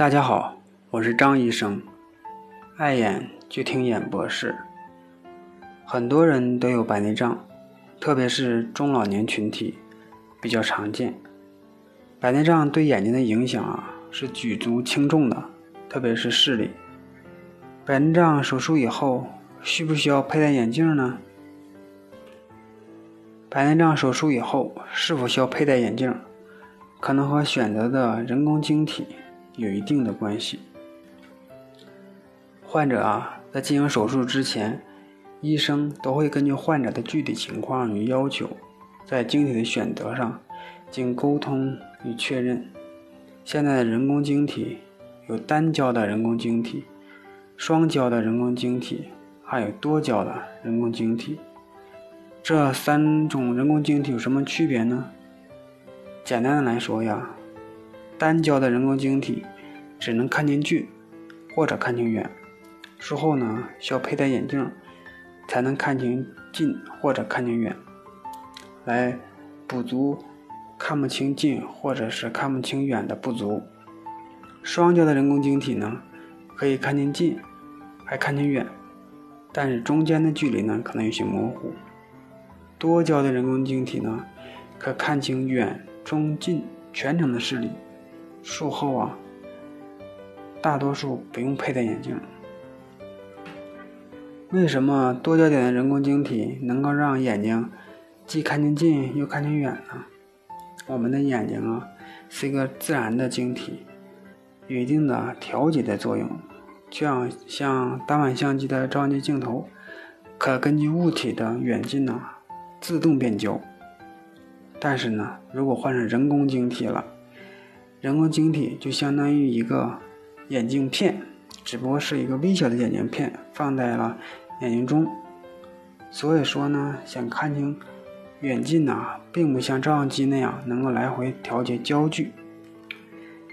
大家好，我是张医生，爱眼就听眼博士。很多人都有白内障，特别是中老年群体比较常见。白内障对眼睛的影响啊是举足轻重的，特别是视力。白内障手术以后需不需要佩戴眼镜呢？白内障手术以后是否需要佩戴眼镜，可能和选择的人工晶体。有一定的关系。患者啊，在进行手术之前，医生都会根据患者的具体情况与要求，在晶体的选择上经沟通与确认。现在的人工晶体有单焦的人工晶体、双焦的人工晶体，还有多焦的人工晶体。这三种人工晶体有什么区别呢？简单的来说呀。单焦的人工晶体只能看见近或者看清远，术后呢需要佩戴眼镜才能看清近或者看清远，来补足看不清近或者是看不清远的不足。双焦的人工晶体呢可以看清近还看清远，但是中间的距离呢可能有些模糊。多焦的人工晶体呢可看清远中近全程的视力。术后啊，大多数不用佩戴眼镜。为什么多焦点的人工晶体能够让眼睛既看清近又看清远呢？我们的眼睛啊是一个自然的晶体，有一定的调节的作用，就像像单反相机的照相机镜头，可根据物体的远近呢自动变焦。但是呢，如果换成人工晶体了。人工晶体就相当于一个眼镜片，只不过是一个微小的眼镜片放在了眼睛中。所以说呢，想看清远近呢，并不像照相机那样能够来回调节焦距。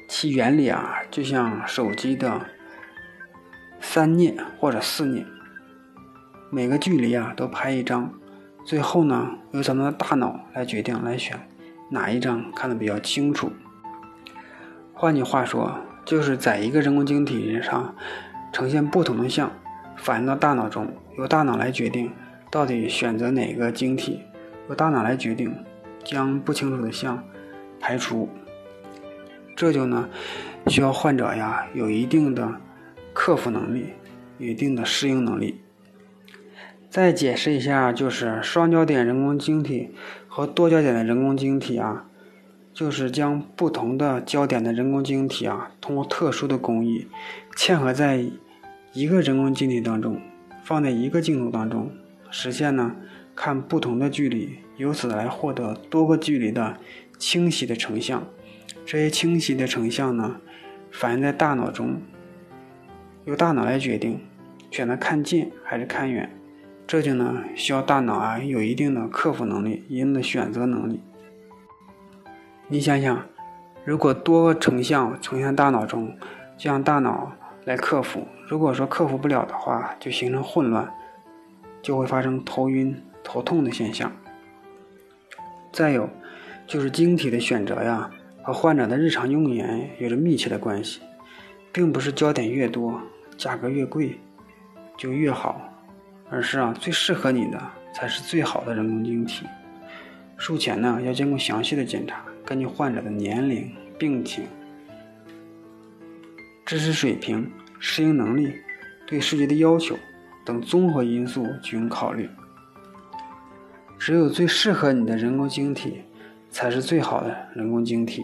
其原理啊，就像手机的三念或者四念，每个距离啊都拍一张，最后呢由咱们的大脑来决定来选哪一张看得比较清楚。换句话说，就是在一个人工晶体上呈现不同的像，反映到大脑中，由大脑来决定到底选择哪个晶体，由大脑来决定将不清楚的像排除。这就呢需要患者呀有一定的克服能力，有一定的适应能力。再解释一下，就是双焦点人工晶体和多焦点的人工晶体啊。就是将不同的焦点的人工晶体啊，通过特殊的工艺嵌合在一个人工晶体当中，放在一个镜头当中，实现呢看不同的距离，由此来获得多个距离的清晰的成像。这些清晰的成像呢，反映在大脑中，由大脑来决定选择看近还是看远。这就呢需要大脑啊有一定的克服能力，一定的选择能力。你想想，如果多个成像呈现大脑中，就让大脑来克服。如果说克服不了的话，就形成混乱，就会发生头晕、头痛的现象。再有，就是晶体的选择呀，和患者的日常用眼有着密切的关系，并不是焦点越多，价格越贵就越好，而是啊，最适合你的才是最好的人工晶体。术前呢，要经过详细的检查。根据患者的年龄、病情、知识水平、适应能力、对视觉的要求等综合因素进行考虑。只有最适合你的人工晶体，才是最好的人工晶体。